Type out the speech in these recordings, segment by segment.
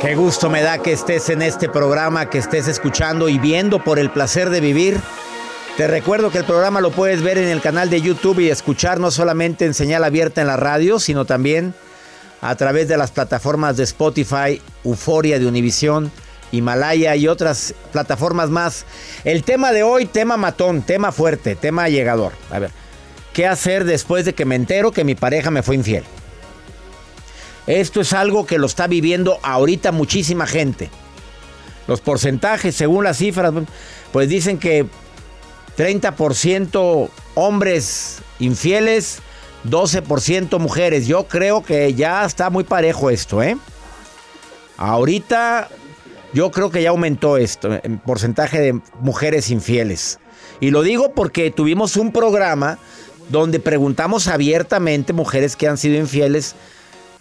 Qué gusto me da que estés en este programa, que estés escuchando y viendo por el placer de vivir. Te recuerdo que el programa lo puedes ver en el canal de YouTube y escuchar no solamente en señal abierta en la radio, sino también a través de las plataformas de Spotify, Euforia de Univisión, Himalaya y otras plataformas más. El tema de hoy, tema matón, tema fuerte, tema llegador. A ver, ¿qué hacer después de que me entero que mi pareja me fue infiel? Esto es algo que lo está viviendo ahorita muchísima gente. Los porcentajes, según las cifras, pues dicen que 30% hombres infieles, 12% mujeres. Yo creo que ya está muy parejo esto, ¿eh? Ahorita yo creo que ya aumentó esto, en porcentaje de mujeres infieles. Y lo digo porque tuvimos un programa donde preguntamos abiertamente mujeres que han sido infieles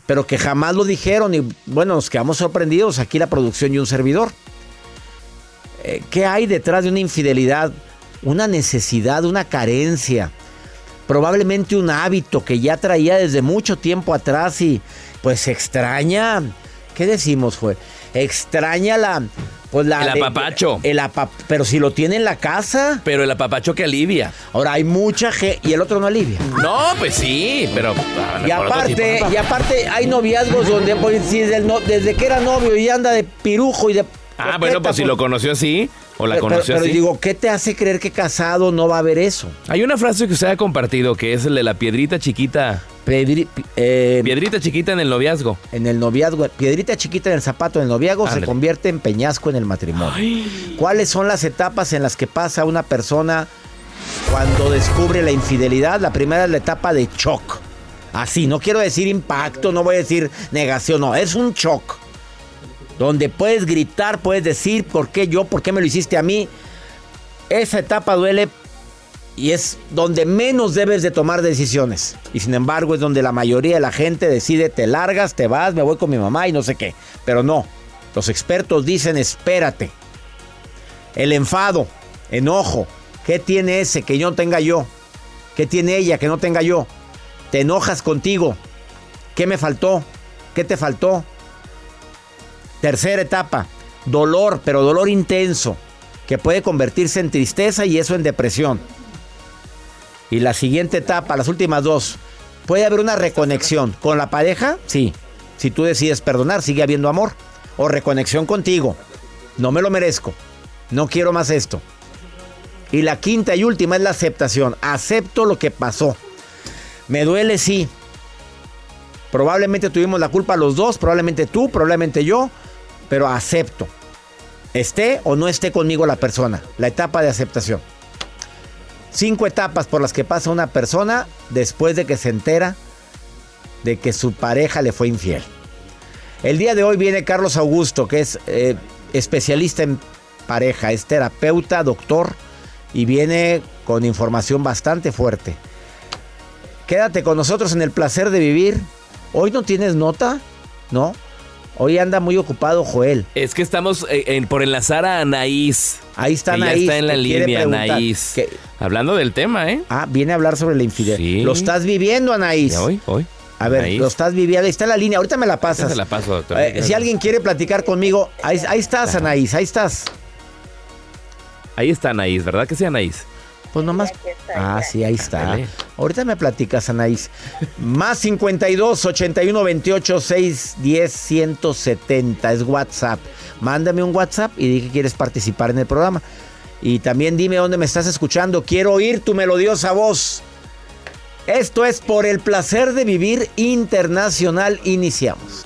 pero que jamás lo dijeron y bueno, nos quedamos sorprendidos aquí la producción y un servidor. Eh, ¿Qué hay detrás de una infidelidad? Una necesidad, una carencia, probablemente un hábito que ya traía desde mucho tiempo atrás y pues extraña, ¿qué decimos fue? Extraña la... Pues la el apapacho. el apa, pero si lo tiene en la casa. Pero el apapacho que alivia. Ahora hay mucha gente y el otro no alivia. No, pues sí, pero. Y aparte, y aparte hay noviazgos donde pues, si desde, no, desde, que era novio y anda de pirujo y de. Ah, bueno, pues si lo conoció así. O la pero, conoció pero así. digo, ¿qué te hace creer que casado no va a haber eso? Hay una frase que usted ha compartido que es el de la piedrita chiquita. Pedri, eh, piedrita chiquita en el noviazgo. En el noviazgo. Piedrita chiquita en el zapato en el noviazgo se convierte en peñasco en el matrimonio. Ay. ¿Cuáles son las etapas en las que pasa una persona cuando descubre la infidelidad? La primera es la etapa de shock. Así, no quiero decir impacto, no voy a decir negación, no, es un shock. Donde puedes gritar, puedes decir, ¿por qué yo? ¿Por qué me lo hiciste a mí? Esa etapa duele y es donde menos debes de tomar decisiones. Y sin embargo es donde la mayoría de la gente decide, te largas, te vas, me voy con mi mamá y no sé qué. Pero no, los expertos dicen, espérate. El enfado, enojo, ¿qué tiene ese que yo no tenga yo? ¿Qué tiene ella que no tenga yo? Te enojas contigo. ¿Qué me faltó? ¿Qué te faltó? Tercera etapa, dolor, pero dolor intenso, que puede convertirse en tristeza y eso en depresión. Y la siguiente etapa, las últimas dos, puede haber una reconexión con la pareja, sí. Si tú decides perdonar, sigue habiendo amor. O reconexión contigo. No me lo merezco. No quiero más esto. Y la quinta y última es la aceptación. Acepto lo que pasó. Me duele, sí. Probablemente tuvimos la culpa los dos, probablemente tú, probablemente yo, pero acepto. Esté o no esté conmigo la persona. La etapa de aceptación. Cinco etapas por las que pasa una persona después de que se entera de que su pareja le fue infiel. El día de hoy viene Carlos Augusto, que es eh, especialista en pareja, es terapeuta, doctor, y viene con información bastante fuerte. Quédate con nosotros en el placer de vivir. Hoy no tienes nota, ¿no? Hoy anda muy ocupado Joel. Es que estamos eh, por enlazar a Anaís. Ahí está Ella Anaís. está en la te línea. Anaís. Hablando del tema, ¿eh? Ah, viene a hablar sobre la infidelidad. Sí. Lo estás viviendo, Anaís. Ya hoy, hoy. A ver, Anaís. lo estás viviendo. Ahí está en la línea. Ahorita me la pasas. Se la paso. Eh, si alguien quiere platicar conmigo, ahí, ahí estás, Anaís. Ahí estás. Ahí está Anaís, ¿verdad que sí, Anaís? Pues nomás. Ah, sí, ahí está. Dale. Ahorita me platicas, Anaís. Más 52 81 28 6 10 170 es WhatsApp. Mándame un WhatsApp y di que quieres participar en el programa. Y también dime dónde me estás escuchando. Quiero oír tu melodiosa voz. Esto es por el placer de vivir internacional. Iniciamos.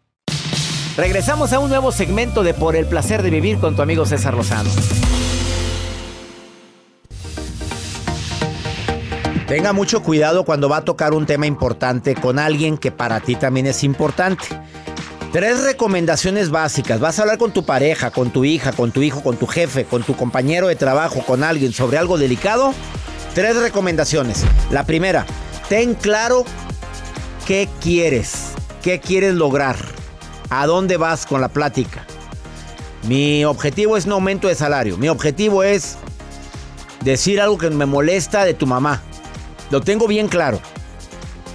Regresamos a un nuevo segmento de Por el placer de vivir con tu amigo César Lozano. Tenga mucho cuidado cuando va a tocar un tema importante con alguien que para ti también es importante. Tres recomendaciones básicas. Vas a hablar con tu pareja, con tu hija, con tu hijo, con tu jefe, con tu compañero de trabajo, con alguien sobre algo delicado. Tres recomendaciones. La primera, ten claro qué quieres, qué quieres lograr, a dónde vas con la plática. Mi objetivo es no aumento de salario. Mi objetivo es decir algo que me molesta de tu mamá. Lo tengo bien claro.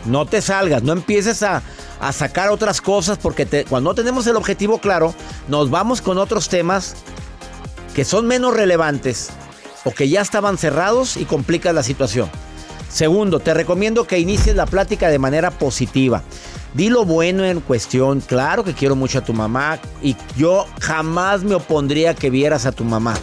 No te salgas, no empieces a, a sacar otras cosas porque te- cuando no tenemos el objetivo claro, nos vamos con otros temas que son menos relevantes o que ya estaban cerrados y complicas la situación. Segundo, te recomiendo que inicies la plática de manera positiva. Di lo bueno en cuestión. Claro que quiero mucho a tu mamá y yo jamás me opondría que vieras a tu mamá.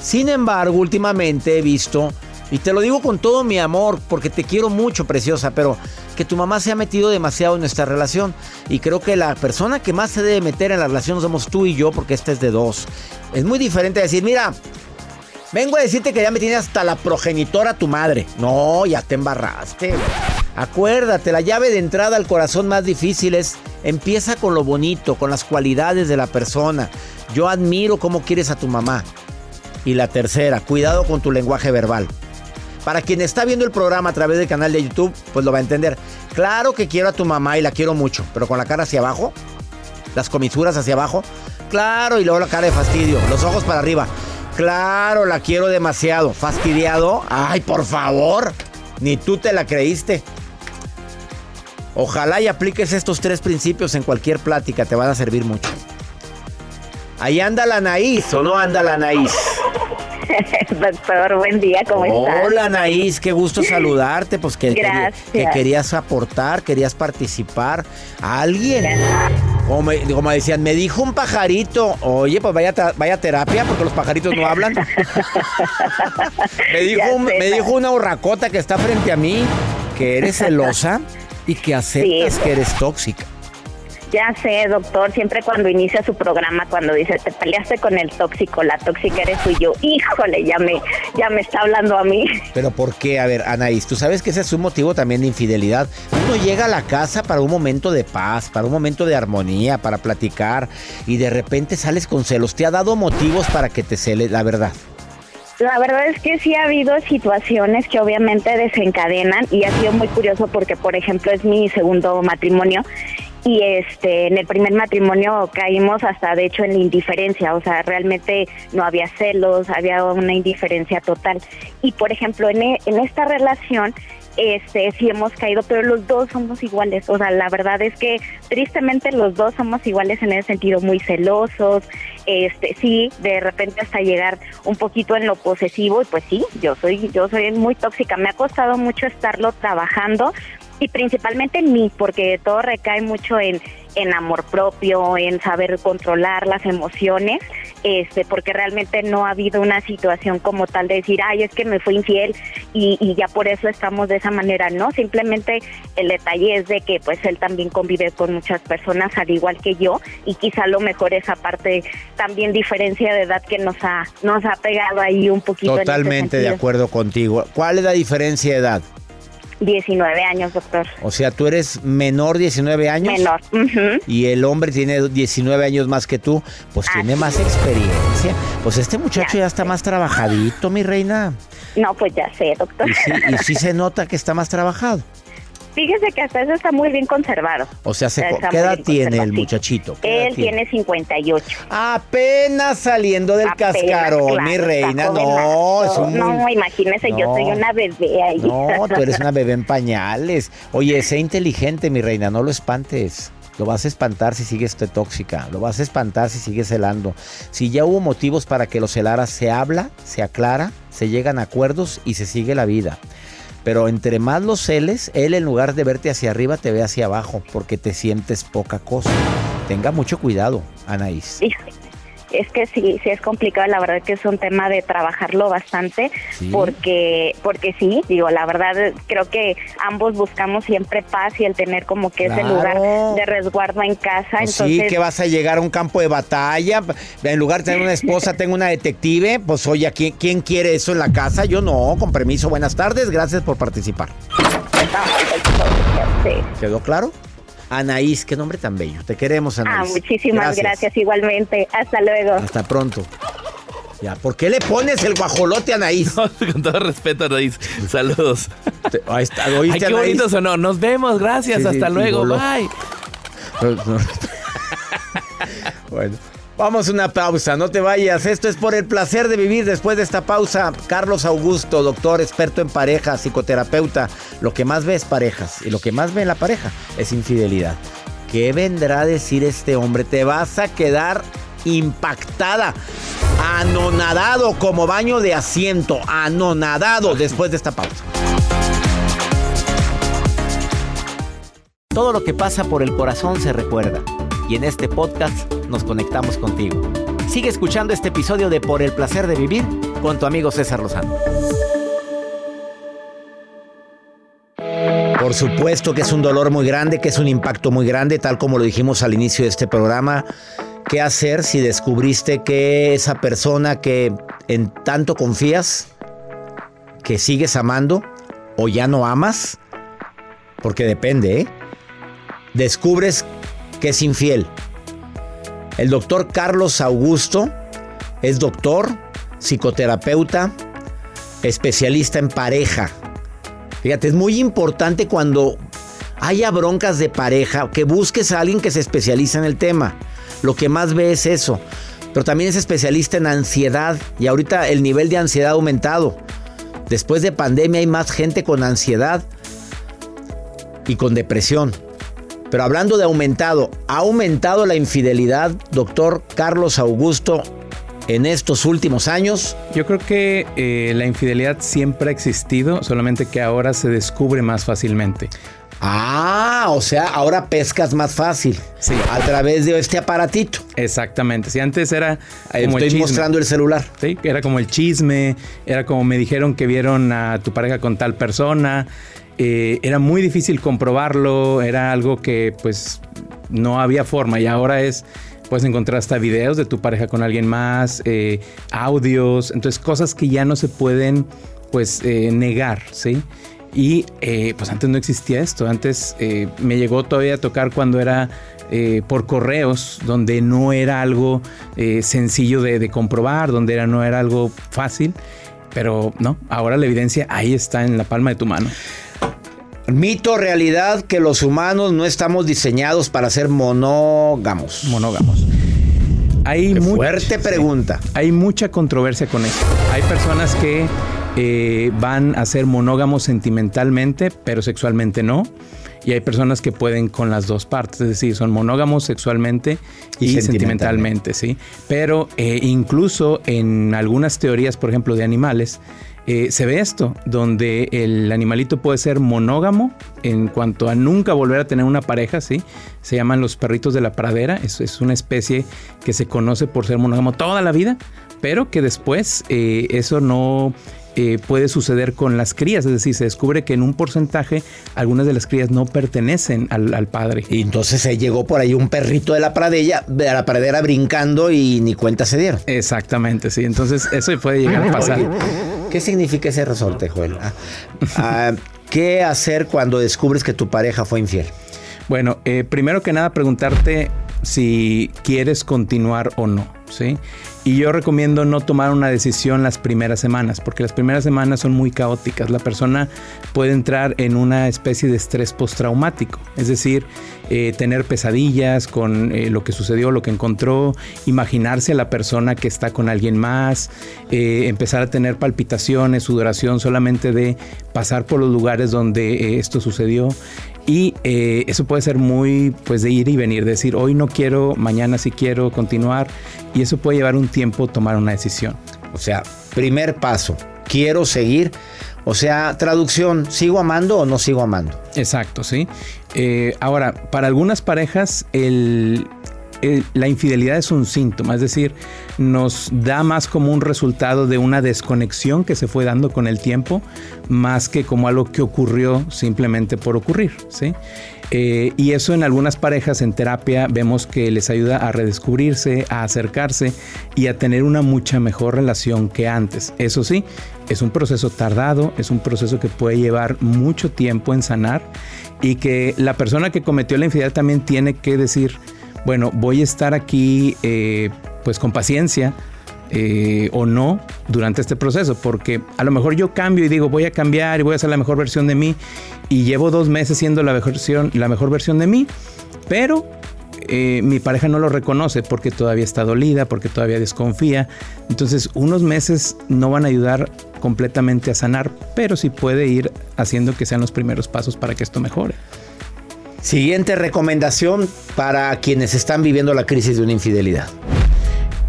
Sin embargo, últimamente he visto, y te lo digo con todo mi amor, porque te quiero mucho, preciosa, pero que tu mamá se ha metido demasiado en nuestra relación. Y creo que la persona que más se debe meter en la relación somos tú y yo, porque esta es de dos. Es muy diferente decir, mira, vengo a decirte que ya me tienes hasta la progenitora tu madre. No, ya te embarraste. güey. Acuérdate, la llave de entrada al corazón más difícil es empieza con lo bonito, con las cualidades de la persona. Yo admiro cómo quieres a tu mamá. Y la tercera, cuidado con tu lenguaje verbal. Para quien está viendo el programa a través del canal de YouTube, pues lo va a entender. Claro que quiero a tu mamá y la quiero mucho, pero con la cara hacia abajo, las comisuras hacia abajo. Claro, y luego la cara de fastidio, los ojos para arriba. Claro, la quiero demasiado. Fastidiado. Ay, por favor. Ni tú te la creíste. Ojalá y apliques estos tres principios en cualquier plática, te van a servir mucho. Ahí anda la Anaís, ¿o no anda la Anaís? Doctor, buen día, ¿cómo estás? Hola Anaís, qué gusto saludarte, pues que, querías aportar, querías participar. ¿A alguien? Como, me- como decían, me dijo un pajarito, oye, pues vaya, vaya terapia porque los pajaritos no hablan. me, dijo, un- me dijo una urracota que está frente a mí que eres celosa y que aceptas Sí. que eres tóxica. Ya sé, doctor, siempre cuando inicia su programa, cuando dice, te peleaste con el tóxico, la tóxica eres tú y yo, híjole, ya me, ya me está hablando a mí. Pero ¿por qué? A ver, Anaís, tú sabes que ese es un motivo también de infidelidad. Uno llega a la casa para un momento de paz, para un momento de armonía, para platicar, y de repente sales con celos. ¿Te ha dado motivos para que te cele la verdad? La verdad es que sí ha habido situaciones que obviamente desencadenan y ha sido muy curioso porque, por ejemplo, es mi segundo matrimonio y este en el primer matrimonio caímos hasta de hecho en la indiferencia, o sea, realmente no había celos, había una indiferencia total. Y por ejemplo, en, e, en esta relación este sí hemos caído, pero los dos somos iguales. O sea, la verdad es que tristemente los dos somos iguales en ese sentido, muy celosos. Este, sí, de repente hasta llegar un poquito en lo posesivo y pues sí, yo soy yo soy muy tóxica. Me ha costado mucho estarlo trabajando, y principalmente en mí, porque todo recae mucho en, en amor propio, en saber controlar las emociones, este, porque realmente no ha habido una situación como tal de decir, ay, es que me fue infiel y, y ya por eso estamos de esa manera, ¿no? Simplemente el detalle es de que pues él también convive con muchas personas al igual que yo y quizá lo mejor esa parte también diferencia de edad que nos ha, nos ha pegado ahí un poquito. Totalmente de acuerdo contigo. ¿Cuál es la diferencia de edad? 19 años, doctor. O sea, tú eres menor 19 años. Menor. Y el hombre tiene 19 años más que tú, pues tiene más experiencia. Pues este muchacho ya, está más trabajadito, mi reina. No, pues ya sé, doctor. Y sí, y sí se nota que está más trabajado. Fíjese que hasta eso está muy bien conservado. O sea, ¿qué edad tiene el muchachito? Él tiene? 58. Apenas saliendo del cascarón, mi reina. No, es un... no, imagínese, yo soy una bebé ahí. No, tú eres una bebé en pañales. Oye, sé inteligente, mi reina, no lo espantes. Lo vas a espantar si sigues tóxica. Lo vas a espantar si sigues celando. Si ya hubo motivos para que lo celara, se habla, se aclara, se llegan a acuerdos y se sigue la vida. Pero entre más los celes, él en lugar de verte hacia arriba, te ve hacia abajo, porque te sientes poca cosa. Tenga mucho cuidado, Anaís es que sí, sí es complicado, la verdad que es un tema de trabajarlo bastante, porque, porque sí, digo, la verdad creo que ambos buscamos siempre paz y el tener como que ese lugar de resguardo en casa. Pues sí, que vas a llegar a un campo de batalla, en lugar de tener una esposa, tengo una detective, pues oye, ¿quién, ¿quién quiere eso en la casa? Yo no, con permiso, buenas tardes, gracias por participar. ¿Quedó claro? Anaís, qué nombre tan bello. Te queremos, Anaís. Ah, muchísimas gracias. igualmente. Hasta luego. Hasta pronto. Ya, ¿por qué le pones el guajolote a Anaís? con todo respeto, Anaís. Saludos. ahí está, Ay, qué bonito sonó. Nos vemos, gracias. Hasta luego. Bye. bueno. Vamos a una pausa, no te vayas. Esto es por el placer de vivir. Después de esta pausa, Carlos Augusto, doctor, experto en pareja, psicoterapeuta. Lo que más ve es parejas y lo que más ve en la pareja es infidelidad. ¿Qué vendrá a decir este hombre? Te vas a quedar impactada, anonadado como baño de asiento, anonadado después de esta pausa. Todo lo que pasa por el corazón se recuerda y en este podcast nos conectamos contigo. Sigue escuchando este episodio de Por el placer de vivir con tu amigo César Lozano. Por supuesto que es un dolor muy grande, que es un impacto muy grande, tal como lo dijimos al inicio de este programa. ¿Qué hacer si descubriste que esa persona que en tanto confías, que sigues amando o ya no amas? Porque depende, ¿eh? Descubres es infiel. El doctor Carlos Augusto es doctor, psicoterapeuta, especialista en pareja. Fíjate, es muy importante cuando haya broncas de pareja que busques a alguien que se especializa en el tema. Lo que más ve es eso. Pero también es especialista en ansiedad y ahorita el nivel de ansiedad ha aumentado. Después de pandemia hay más gente con ansiedad y con depresión. Pero hablando de aumentado, ¿ha aumentado la infidelidad, doctor Carlos Augusto, en estos últimos años? Yo creo que eh, la infidelidad siempre ha existido, solamente que ahora se descubre más fácilmente. Ah, o sea, ahora pescas más fácil. Sí. A través de este aparatito. Exactamente. Si antes era. Como Estoy mostrando el celular. Sí, era como el chisme, era como me dijeron que vieron a tu pareja con tal persona eh, era muy difícil comprobarlo, era algo que pues no había forma y ahora es Puedes encontrar hasta videos de tu pareja con alguien más, eh, audios, entonces cosas que ya no se pueden pues eh, negar, ¿sí? Y eh, pues antes no existía esto, antes me llegó todavía a tocar cuando era por correos, donde no era algo sencillo de, de, comprobar, donde era, no era algo fácil, pero no, ahora la evidencia ahí está en la palma de tu mano. Mito, realidad, que los humanos no estamos diseñados para ser monógamos. Monógamos. Hay fuerte pregunta. hay mucha controversia con esto. Hay personas que eh, van a ser monógamos sentimentalmente, pero sexualmente no. Y hay personas que pueden con las dos partes, es decir, son monógamos sexualmente y, sentimentalmente. sí. Pero eh, incluso en algunas teorías, por ejemplo, de animales, eh, se ve esto, donde el animalito puede ser monógamo en cuanto a nunca volver a tener una pareja, ¿sí? Se llaman los perritos de la pradera, es, es una especie que se conoce por ser monógamo toda la vida, pero que después eh, eso no eh, puede suceder con las crías, es decir, se descubre que en un porcentaje algunas de las crías no pertenecen al, padre. Y entonces se llegó por ahí un perrito de la pradera, de la pradera brincando y ni cuenta se dieron. Exactamente, sí. Entonces eso puede llegar a pasar. ¿Qué significa ese resorte, Joel? Ah, ah, ¿Qué hacer cuando descubres que tu pareja fue infiel? Bueno, eh, primero que nada preguntarte si quieres continuar o no, Y yo recomiendo no tomar una decisión las primeras semanas, porque las primeras semanas son muy caóticas. La persona puede entrar en una especie de estrés postraumático, es decir, eh, tener pesadillas con eh, lo que sucedió, lo que encontró, imaginarse a la persona que está con alguien más, eh, empezar a tener palpitaciones, sudoración solamente de pasar por los lugares donde esto sucedió. Y eso puede ser muy, pues, de ir y venir, decir, hoy no quiero, mañana sí quiero continuar. Y eso puede llevar un tiempo tomar una decisión. O sea, primer paso, quiero seguir. O sea, traducción, ¿sigo amando o no sigo amando? Exacto, sí. Eh, ahora, para algunas parejas, el, la infidelidad es un síntoma, es decir, nos da más como un resultado de una desconexión que se fue dando con el tiempo, más que como algo que ocurrió simplemente por ocurrir, ¿sí? Eh, y eso en algunas parejas en terapia vemos que les ayuda a redescubrirse, a acercarse y a tener una mucha mejor relación que antes. Eso sí, es un proceso tardado, es un proceso que puede llevar mucho tiempo en sanar y que la persona que cometió la infidelidad también tiene que decir, bueno, voy a estar aquí eh, pues con paciencia, eh, o no durante este proceso, porque a lo mejor yo cambio y digo voy a cambiar y voy a ser la mejor versión de mí y llevo dos meses siendo la mejor versión, la mejor versión de mí, pero eh, mi pareja no lo reconoce porque todavía está dolida, porque todavía desconfía. Entonces unos meses no van a ayudar completamente a sanar, pero sí puede ir haciendo que sean los primeros pasos para que esto mejore. Siguiente recomendación para quienes están viviendo la crisis de una infidelidad.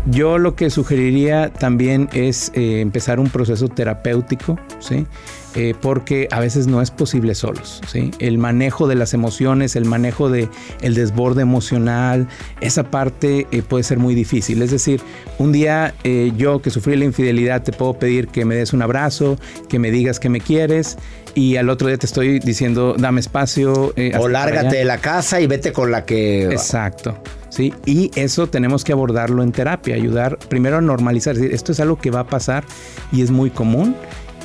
Yo lo que sugeriría también es eh, empezar un proceso terapéutico, ¿sí? Eh, porque a veces no es posible solos. ¿sí? El manejo de las emociones, el manejo de el desborde emocional, esa parte eh, puede ser muy difícil. Es decir, un día yo que sufrí la infidelidad te puedo pedir que me des un abrazo, que me digas que me quieres y al otro día te estoy diciendo dame espacio. o lárgate de la casa y vete con la que... Exacto. ¿sí? Y eso tenemos que abordarlo en terapia, ayudar primero a normalizar, decir, esto es algo que va a pasar y es muy común.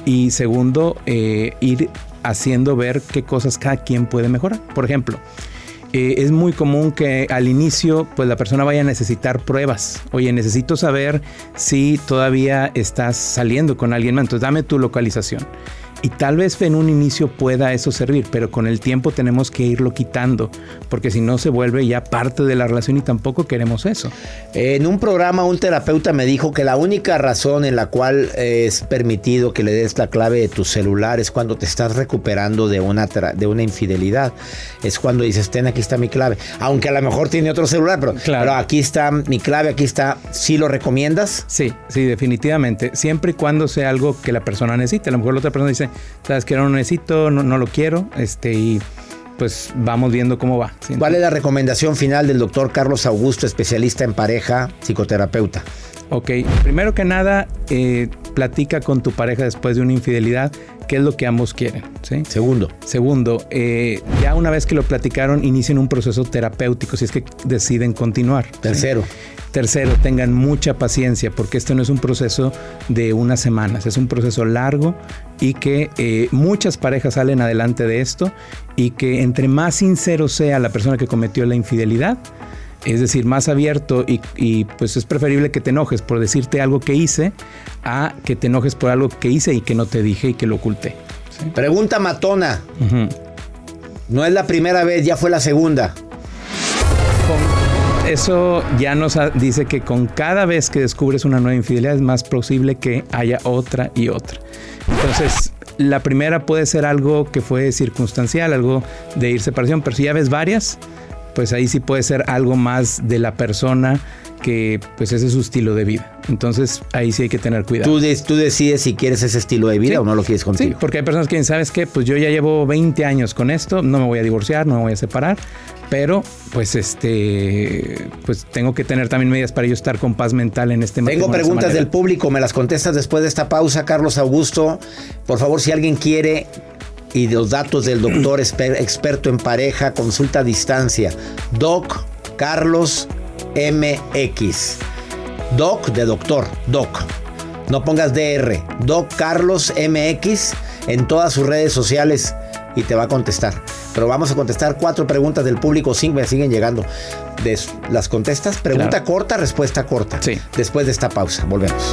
Y segundo, eh, ir haciendo ver qué cosas cada quien puede mejorar. Por ejemplo, eh, es muy común que al inicio pues la persona vaya a necesitar pruebas. Oye, necesito saber si todavía estás saliendo con alguien más. Entonces dame tu localización. Y tal vez en un inicio pueda eso servir, pero con el tiempo tenemos que irlo quitando, porque si no se vuelve ya parte de la relación y tampoco queremos eso. En un programa un terapeuta me dijo que la única razón en la cual es permitido que le des la clave de tu celular es cuando te estás recuperando de una, de una infidelidad. Es cuando dices, ten, aquí está mi clave. Aunque a lo mejor tiene otro celular, pero, pero aquí está mi clave, aquí está. ¿Sí lo recomiendas? Sí, sí, definitivamente. Siempre y cuando sea algo que la persona necesite. A lo mejor la otra persona dice, sabes que no lo necesito, no, lo quiero, este, y pues vamos viendo cómo va. ¿Cuál es la recomendación final del doctor Carlos Augusto, especialista en pareja, psicoterapeuta? Ok, primero que nada, eh, platica con tu pareja después de una infidelidad qué es lo que ambos quieren. ¿sí? Segundo. Segundo, eh, ya una vez que lo platicaron, inicien un proceso terapéutico si es que deciden continuar. ¿sí? Tercero. Tercero, tengan mucha paciencia porque este no es un proceso de unas semanas, es un proceso largo y que eh, muchas parejas salen adelante de esto y que entre más sincero sea la persona que cometió la infidelidad, es decir, más abierto y, y, pues es preferible que te enojes por decirte algo que hice a que te enojes por algo que hice y que no te dije y que lo oculté. ¿sí? Pregunta matona. Uh -huh. No es la primera vez, ya fue la segunda. Eso ya nos dice que con cada vez que descubres una nueva infidelidad es más posible que haya otra y otra. Entonces, la primera puede ser algo que fue circunstancial, algo de ir separación, pero si ya ves varias, pues ahí sí puede ser algo más de la persona que pues ese es su estilo de vida. Entonces ahí sí hay que tener cuidado. Tú, de, tú decides si quieres ese estilo de vida sí. o no lo quieres contigo. Sí, porque hay personas que dicen, ¿sabes qué? Pues yo ya llevo 20 años con esto, no me voy a divorciar, no me voy a separar, pero pues este, pues tengo que tener también medidas para yo estar con paz mental en este Tengo preguntas del público, me las contestas después de esta pausa, Carlos Augusto. Por favor, si alguien quiere y los datos del doctor experto en pareja, consulta a distancia, Doc Carlos MX. Doc de doctor, Doc. No pongas DR. Doc Carlos MX en todas sus redes sociales y te va a contestar. Pero vamos a contestar cuatro preguntas del público. Cinco me siguen llegando. ¿Las contestas? Pregunta claro. corta, respuesta corta. Sí. Después de esta pausa. Volvemos.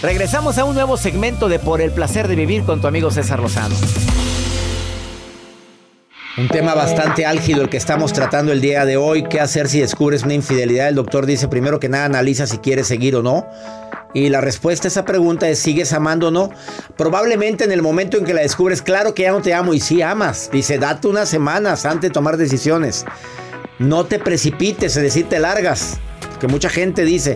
Regresamos a un nuevo segmento de Por el placer de vivir con tu amigo César Lozano. Un tema bastante álgido el que estamos tratando el día de hoy. ¿Qué hacer si descubres una infidelidad? El doctor dice primero que nada analiza si quieres seguir o no. Y la respuesta a esa pregunta es ¿sigues amando o no? Probablemente en el momento en que la descubres, claro que ya no te amo y sí amas. Dice, date unas semanas antes de tomar decisiones. No te precipites, es decir, te largas. Que mucha gente dice,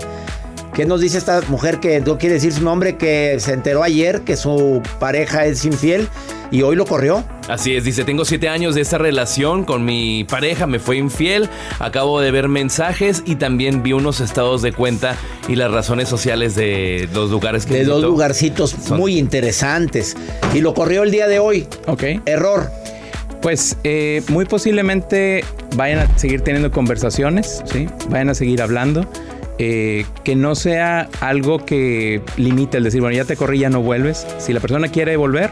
¿Qué nos dice esta mujer que no quiere decir su nombre, que se enteró ayer que su pareja es infiel y hoy lo corrió? Así es, dice, tengo siete años de esta relación con mi pareja, me fue infiel, acabo de ver mensajes y también vi unos estados de cuenta y las razones sociales de los lugares que De visitó. dos lugarcitos Son- muy interesantes. Y lo corrió el día de hoy. Ok. Error. Pues eh, muy posiblemente vayan a seguir teniendo conversaciones, ¿sí? Vayan a seguir hablando. Eh, que no sea algo que limite el decir, bueno, ya te corrí, ya no vuelves. Si la persona quiere volver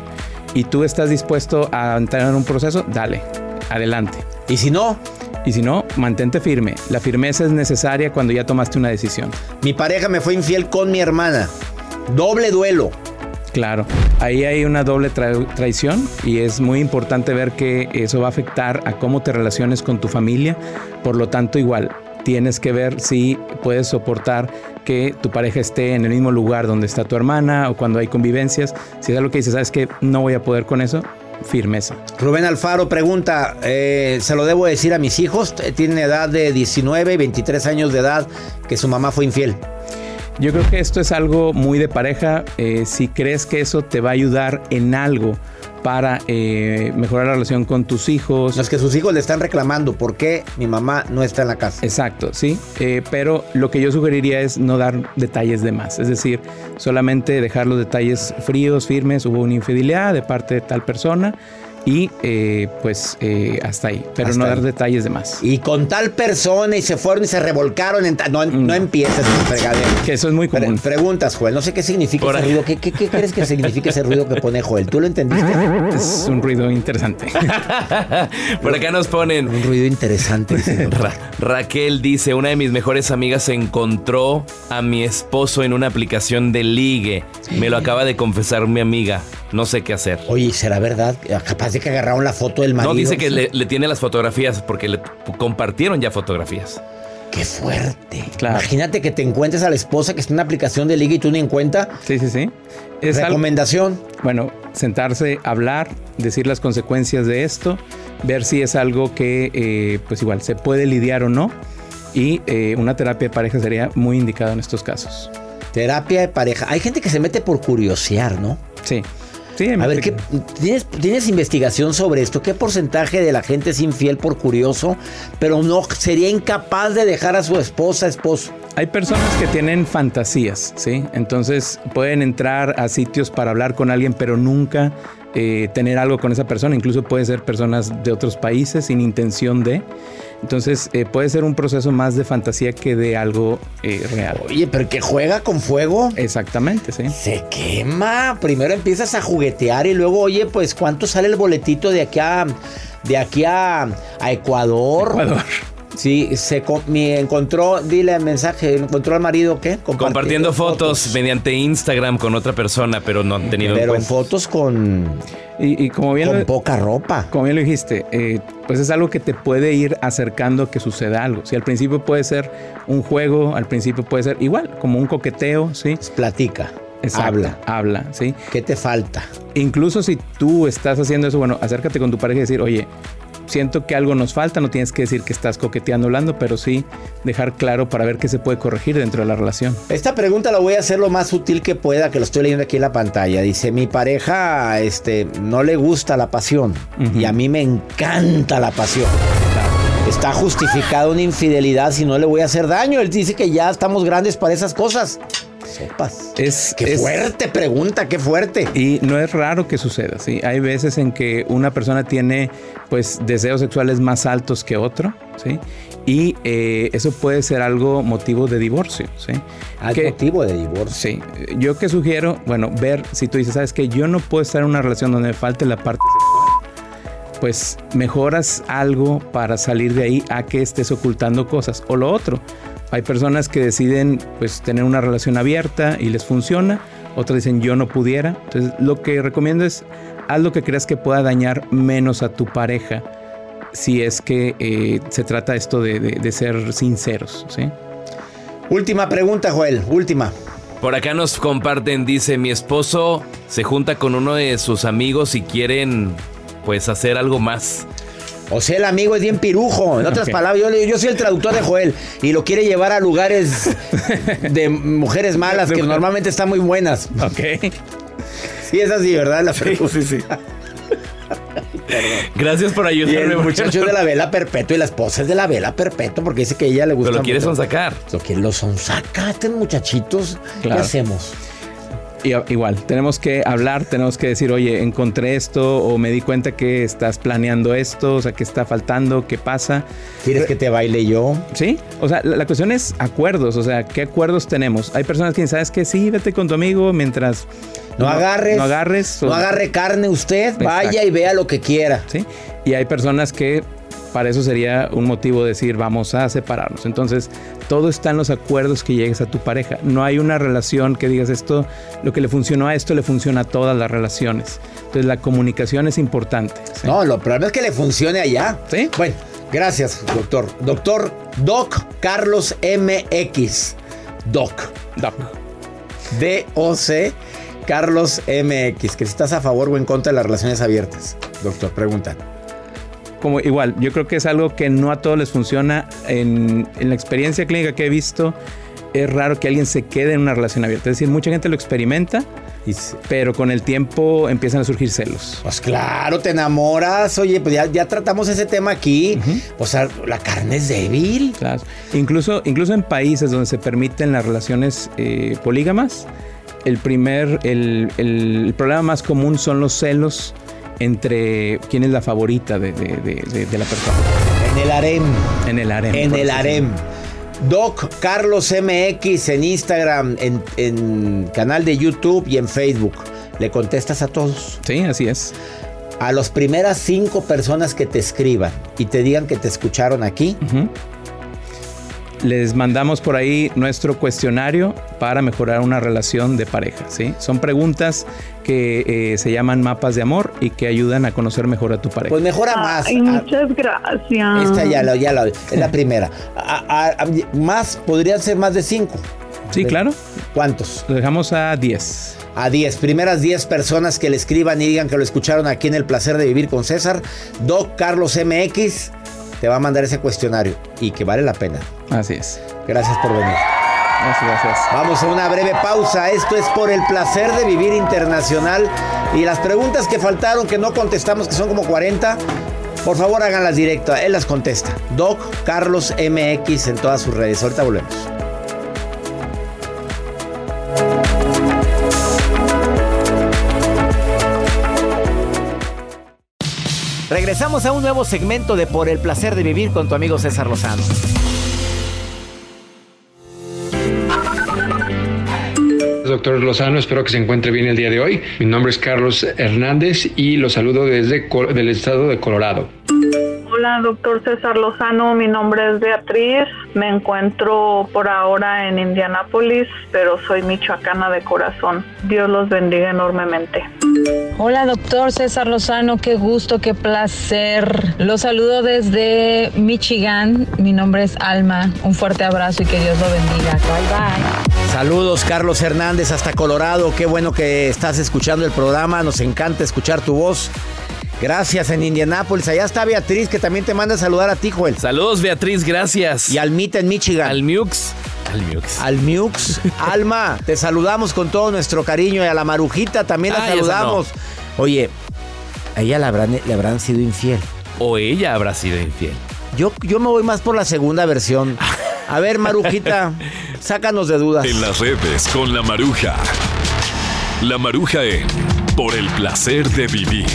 y tú estás dispuesto a entrar en un proceso, dale, adelante. Y si no, Y si no, mantente firme. La firmeza es necesaria cuando ya tomaste una decisión. mi pareja me fue infiel con mi hermana. Doble duelo. Claro, ahí hay una doble tra- traición y es muy importante ver que eso va a afectar a cómo te relaciones con tu familia. Por lo tanto, igual, tienes que ver si puedes soportar que tu pareja esté en el mismo lugar donde está tu hermana o cuando hay convivencias. Si es algo que dices, sabes que no voy a poder con eso, firmeza. Rubén Alfaro pregunta, eh, ¿se lo debo decir a mis hijos? Tienen edad de 19 y 23 años de edad que su mamá fue infiel. Yo creo que esto es algo muy de pareja. Eh, si crees que eso te va a ayudar en algo para eh, mejorar la relación con tus hijos. Los que sus hijos le están reclamando por qué mi mamá no está en la casa. Exacto, sí. Eh, pero lo que yo sugeriría es no dar detalles de más. Es decir, solamente dejar los detalles fríos, firmes. Hubo una infidelidad de parte de tal persona. Y eh, pues eh, hasta ahí, pero Hasta no dar detalles de más. Y con tal persona y se fueron y se revolcaron. En ta- no, no empieces con fregadero. Que eso es muy común. preguntas, Joel. No sé qué significa Por ese ahí. ruido. ¿Qué, qué, qué crees que significa ese ruido que pone Joel? ¿Tú lo entendiste? Es un ruido interesante. Por acá nos ponen. Un ruido interesante. Ra- Raquel dice, una de mis mejores amigas encontró a mi esposo en una aplicación de ligue. Me lo acaba de confesar mi amiga. No sé qué hacer. Oye, ¿será verdad? Capaz de que agarraron la foto del marido. No, dice que le, le tiene las fotografías porque le compartieron ya fotografías. Qué fuerte. Claro. Imagínate que te encuentres a la esposa que está en una aplicación de liga y tú ni en cuenta. Sí, sí, sí. Es algo- Recomendación. bueno, sentarse, hablar, decir las consecuencias de esto, ver si es algo que, eh, pues igual, se puede lidiar o no. Y eh, una terapia de pareja sería muy indicada en estos casos. Terapia de pareja. Hay gente que se mete por curiosear, ¿no? Sí. Sí, A ver, gente ¿qué, que- ¿tienes, ¿tienes investigación sobre esto? ¿Qué porcentaje de la gente es infiel por curioso, pero no sería incapaz de dejar a su esposa, esposo? Hay personas que tienen fantasías, ¿sí? Entonces pueden entrar a sitios para hablar con alguien, pero nunca eh, tener algo con esa persona. Incluso pueden ser personas de otros países sin intención de. Entonces eh, puede ser un proceso más de fantasía que de algo eh, real. Oye, pero que juega con fuego. Exactamente, sí. Se quema. Primero empiezas a juguetear y luego, oye, pues, ¿cuánto sale el boletito de aquí a, de aquí a, a Ecuador? Ecuador. Sí, se mi- encontró, dile el mensaje, encontró al marido, ¿qué? Compartiendo fotos, mediante Instagram con otra persona, pero no han tenido en Pero cuenta. fotos con, Y, y como bien con lo, poca ropa. como bien lo dijiste, eh, pues es algo que te puede ir acercando a que suceda algo. Si al principio puede ser un juego, al principio puede ser igual, como un coqueteo, ¿sí? Platica. Exacto, Habla. Habla, ¿sí? ¿Qué te falta? Incluso si tú estás haciendo eso, bueno, acércate con tu pareja y decir, oye, siento que algo nos falta, no tienes que decir que estás coqueteando hablando, pero sí dejar claro para ver qué se puede corregir dentro de la relación. Esta pregunta la voy a hacer lo más sutil que pueda, que lo estoy leyendo aquí en la pantalla. Dice, mi pareja este, no le gusta la pasión y a mí me encanta la pasión. Está justificada una infidelidad si no le voy a hacer daño. Él dice que ya estamos grandes para esas cosas. Sepas. Es, Qué es- fuerte pregunta, qué fuerte. Y no es raro que suceda, ¿sí? Hay veces en que una persona tiene, pues, deseos sexuales más altos que otro, ¿sí? Y eh, eso puede ser algo motivo de divorcio, ¿sí? Al Que- motivo de divorcio. Sí, yo que sugiero, bueno, ver si tú dices, sabes que yo no puedo estar en una relación donde me falte la parte sexual, pues mejoras algo para salir de ahí a que estés ocultando cosas. O lo otro, hay personas que deciden pues tener una relación abierta y les funciona, otras dicen yo no pudiera. Entonces lo que recomiendo es haz lo que creas que pueda dañar menos a tu pareja si es que eh, se trata esto de, de- de ser sinceros, ¿sí? Última pregunta, Joel. Última. Por acá nos comparten, dice, mi esposo se junta con uno de sus amigos y quieren pues hacer algo más. O sea, el amigo es bien pirujo. En otras palabras, yo, soy el traductor de Joel y lo quiere llevar a lugares de mujeres malas que normalmente están muy buenas. Ok. Sí, es así, ¿verdad? La sí, sí. Gracias por Y ayudarme. el mucho. muchacho es de la vela perpetua y la esposa es de la vela perpetua porque dice que a ella le gusta. Pero lo quiere sonsacar. Lo quiere lo sonsaca, estos muchachitos. Claro. ¿Qué hacemos? Y- Igual, tenemos que hablar, tenemos que decir, oye, encontré esto o me di cuenta que estás planeando esto, o sea, que está faltando, qué pasa. ¿Quieres que te baile yo? Sí, o sea, la, la cuestión es acuerdos, o sea, ¿qué acuerdos tenemos? Hay personas que dicen, ¿sabes qué? Sí, vete con tu amigo mientras... No, agarres. No agarres. o- No agarre carne usted, vaya y vea lo que quiera. ¿sí? Y hay personas que para eso sería un motivo decir vamos a separarnos. Entonces, todo está en los acuerdos que llegues a tu pareja. No hay una relación que digas esto, lo que le funcionó a esto le funciona a todas las relaciones. Entonces, la comunicación es importante. ¿sí? No, lo problema es que le funcione allá. Sí. Bueno, gracias, doctor. Doctor Doc Carlos MX. Doc. Doc. D-O-C Carlos MX. Que si estás a favor o en contra de las relaciones abiertas. Doctor, pregunta. Como igual, yo creo que es algo que no a todos les funciona. En, en la experiencia clínica que he visto, es raro que alguien se quede en una relación abierta. Es decir, mucha gente lo experimenta, pero con el tiempo empiezan a surgir celos. Pues claro, te enamoras. Oye, pues ya, ya tratamos ese tema aquí. Pues ah, la carne es débil. Claro. Incluso, incluso en países donde se permiten las relaciones eh, polígamas, el primer, el, el- el problema más común son los celos entre quién es la favorita de, de- de- la persona. En el harem. En el harem. En el harem. Doc Carlos MX en Instagram, en, en canal de YouTube y en Facebook. ¿Le contestas a todos? Sí, así es. A las primeras cinco personas que te escriban y te digan que te escucharon aquí, Ujú. Les mandamos por ahí nuestro cuestionario para mejorar una relación de pareja. ¿sí? Son preguntas que eh, se llaman mapas de amor y que ayudan a conocer mejor a tu pareja. pues mejora más. Ay, muchas gracias. Esta ya la, ya la- es la primera. A- a- a- más, podrían ser más de cinco. Sí, claro. ¿Cuántos? Lo dejamos a 10. A 10. Primeras 10 personas que le escriban y digan que lo escucharon aquí en El Placer de Vivir con César. Doc Carlos MX te va a mandar ese cuestionario y que vale la pena. Así es. Gracias por venir. Gracias, gracias. Vamos a una breve pausa. Esto es por el placer de vivir internacional. Y las preguntas que faltaron, que no contestamos, que son como 40, por favor háganlas directo. Él las contesta. Doc Carlos MX en todas sus redes. Ahorita volvemos. Regresamos a un nuevo segmento de Por el placer de vivir con tu amigo César Lozano. Doctor Lozano, espero que se encuentre bien el día de hoy. Mi nombre es Carlos Hernández y lo saludo desde del estado de Colorado. Hola, doctor César Lozano. Mi nombre es Beatriz. Me encuentro por ahora en Indianápolis, pero soy michoacana de corazón. Dios los bendiga enormemente. Hola, doctor César Lozano, qué gusto, qué placer. Los saludo desde Michigan. Mi nombre es Alma. Un fuerte abrazo y que Dios lo bendiga. Bye bye. Saludos Carlos Hernández hasta Colorado, qué bueno que estás escuchando el programa, nos encanta escuchar tu voz. Gracias en Indianápolis, allá está Beatriz que también te manda a saludar a ti, Joel. Saludos, Beatriz, gracias. Y Almita en Michigan. Al Mux. Al Mux. Al Mux. Alma, te saludamos con todo nuestro cariño y a la Marujita también la saludamos. Oye, a ella le habrán, le habrán sido infiel. O ella habrá sido infiel. Yo, yo me voy más por la segunda versión. A ver, Marujita, sácanos de dudas. En las redes con la maruja. La maruja en Por el placer de vivir.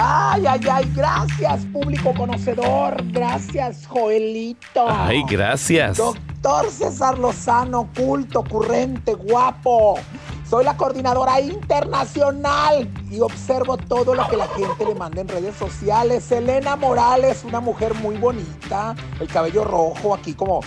Ay, ay, ay, gracias, público conocedor. Gracias, Joelito. Ay, gracias. Doctor César Lozano, culto, ocurrente, guapo. Soy la coordinadora internacional y observo todo lo que la gente le manda en redes sociales. Elena Morales, una mujer muy bonita, el cabello rojo aquí como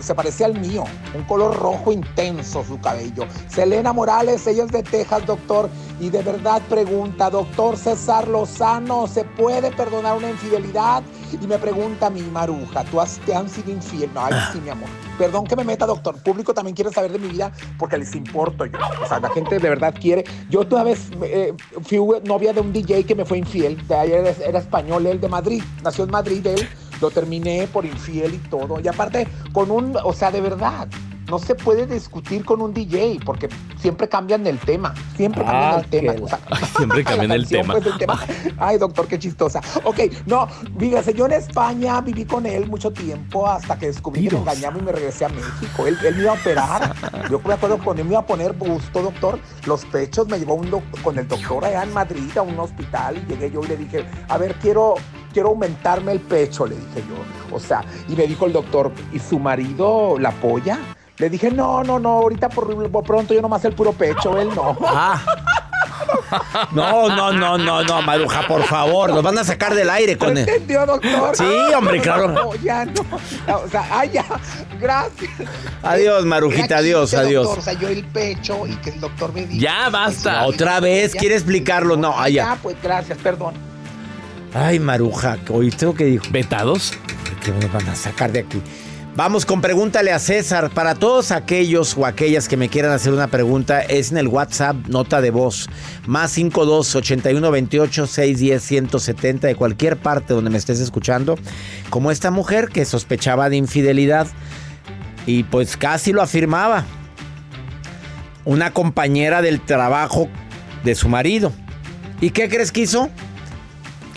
se parece al mío, un color rojo intenso su cabello. Selena Morales, ella es de Texas, doctor, y de verdad pregunta, doctor César Lozano, ¿se puede perdonar una infidelidad? Y me pregunta mi maruja, ¿tú has, te han sido infiel? No, ay, sí, mi amor. Perdón que me meta, doctor. Público también quiere saber de mi vida porque les importo yo. O sea, la gente de verdad quiere. Yo una vez eh, fui novia de un DJ que me fue infiel. De ayer era, era español, él de Madrid. Nació en Madrid él. Lo terminé por infiel y todo. Y aparte, con un, o sea, de verdad, no se puede discutir con un DJ porque siempre cambian el tema. Siempre cambian Ah, el tema. O sea, Siempre cambian el tema. el tema. Ay, doctor, qué chistosa. Ok, no, fíjese, yo en España viví con él mucho tiempo hasta que descubrí que me engañaba y me regresé a México. Él, él me iba a operar. Yo me acuerdo cuando él me iba a poner busto, doctor, los pechos, me llevó un con el doctor allá en Madrid a un hospital y llegué yo y le dije, a ver, quiero, quiero aumentarme el pecho, le dije yo. O sea, y me dijo el doctor, ¿y su marido la apoya? Le dije, no, no, no, ahorita por, por pronto yo nomás el puro pecho, él no. Ah. No, no, no, no, no, Maruja, por favor, nos van a sacar del aire con él. ¿Entendió, doctor? Sí, hombre, claro. No, ya no. O sea, ay, ya. Gracias. Adiós, Marujita, adiós, adiós. Doctor, o sea, yo el pecho y que el doctor me dijo. Ya, basta. Otra vez, ¿quiere explicarlo? No, ah, Ya, ya. pues gracias, perdón. Ay, Maruja, ¿oíste lo que dijo? ¿Vetados? Que nos van a sacar de aquí. Vamos con pregúntale a César. Para todos aquellos o aquellas que me quieran hacer una pregunta, es en el WhatsApp, nota de voz. Más 52 81 28 610 170 de cualquier parte donde me estés escuchando. Como esta mujer que sospechaba de infidelidad y pues casi lo afirmaba. Una compañera del trabajo de su marido. ¿Y qué crees que hizo?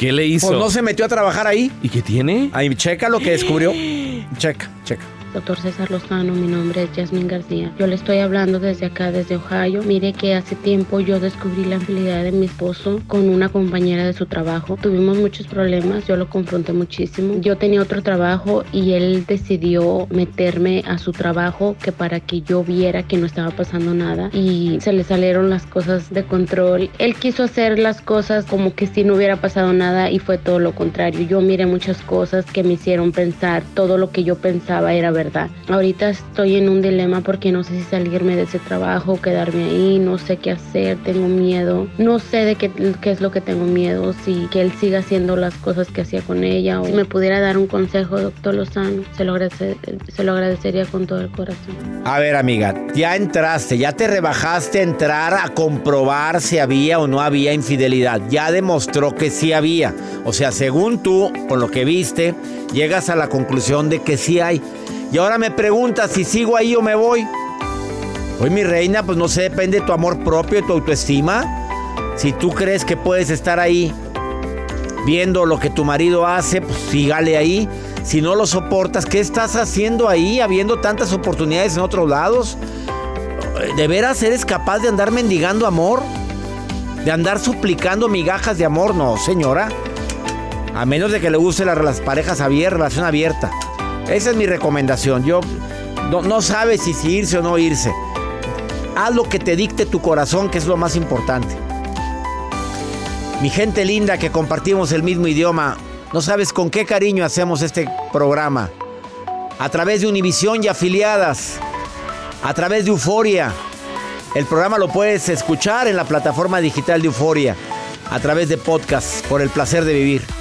¿Qué le hizo? Pues no se metió a trabajar ahí. ¿Y qué tiene? Ahí, checa lo que descubrió. Checa, checa. Doctor César Lozano, mi nombre es Jasmine García. Yo le estoy hablando desde acá, desde Ohio. Mire que hace tiempo yo descubrí la infidelidad de mi esposo con una compañera de su trabajo. Tuvimos muchos problemas, yo lo confronté muchísimo. Yo tenía otro trabajo y él decidió meterme a su trabajo que para que yo viera que no estaba pasando nada y se le salieron las cosas de control. Él quiso hacer las cosas como que si no hubiera pasado nada y fue todo lo contrario. Yo miré muchas cosas que me hicieron pensar todo lo que yo pensaba era verdad. Ahorita estoy en un dilema porque no sé si salirme de ese trabajo, quedarme ahí, no sé qué hacer, tengo miedo. No sé de qué, es lo que tengo miedo, si que él siga haciendo las cosas que hacía con ella o si me pudiera dar un consejo, doctor Lozano, se lo, se lo agradecería con todo el corazón. A ver, amiga, ya entraste, ya te rebajaste a entrar a comprobar si había o no había infidelidad. Ya demostró que sí había. O sea, según tú, con lo que viste, llegas a la conclusión de que sí hay. Y ahora me preguntas si sigo ahí o me voy. Hoy mi reina, pues no sé, depende de tu amor propio, de tu autoestima. Si tú crees que puedes estar ahí viendo lo que tu marido hace, pues sígale ahí. Si no lo soportas, ¿qué estás haciendo ahí, habiendo tantas oportunidades en otros lados? ¿De veras eres capaz de andar mendigando amor? ¿De andar suplicando migajas de amor? No, señora. A menos de que le guste las parejas abiertas, relación abierta. Esa es mi recomendación. Yo no, no sabes si, si irse o no irse. Haz lo que te dicte tu corazón, que es lo más importante. Mi gente linda que compartimos el mismo idioma, no sabes con qué cariño hacemos este programa. A través de Univisión y afiliadas, a través de Euforia. El programa lo puedes escuchar en la plataforma digital de Euforia, a través de podcast, por el placer de vivir.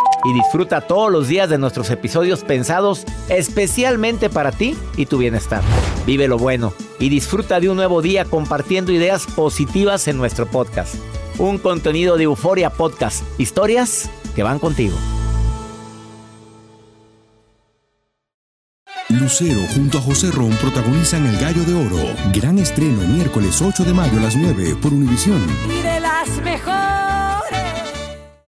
y disfruta todos los días de nuestros episodios pensados especialmente para ti y tu bienestar. Vive lo bueno y disfruta de un nuevo día compartiendo ideas positivas en nuestro podcast. Un contenido de Euforia Podcast, historias que van contigo. Lucero junto a José Ron protagonizan El Gallo de Oro. Gran estreno miércoles 8 de mayo a las 9 por Univisión. Y de las mejores.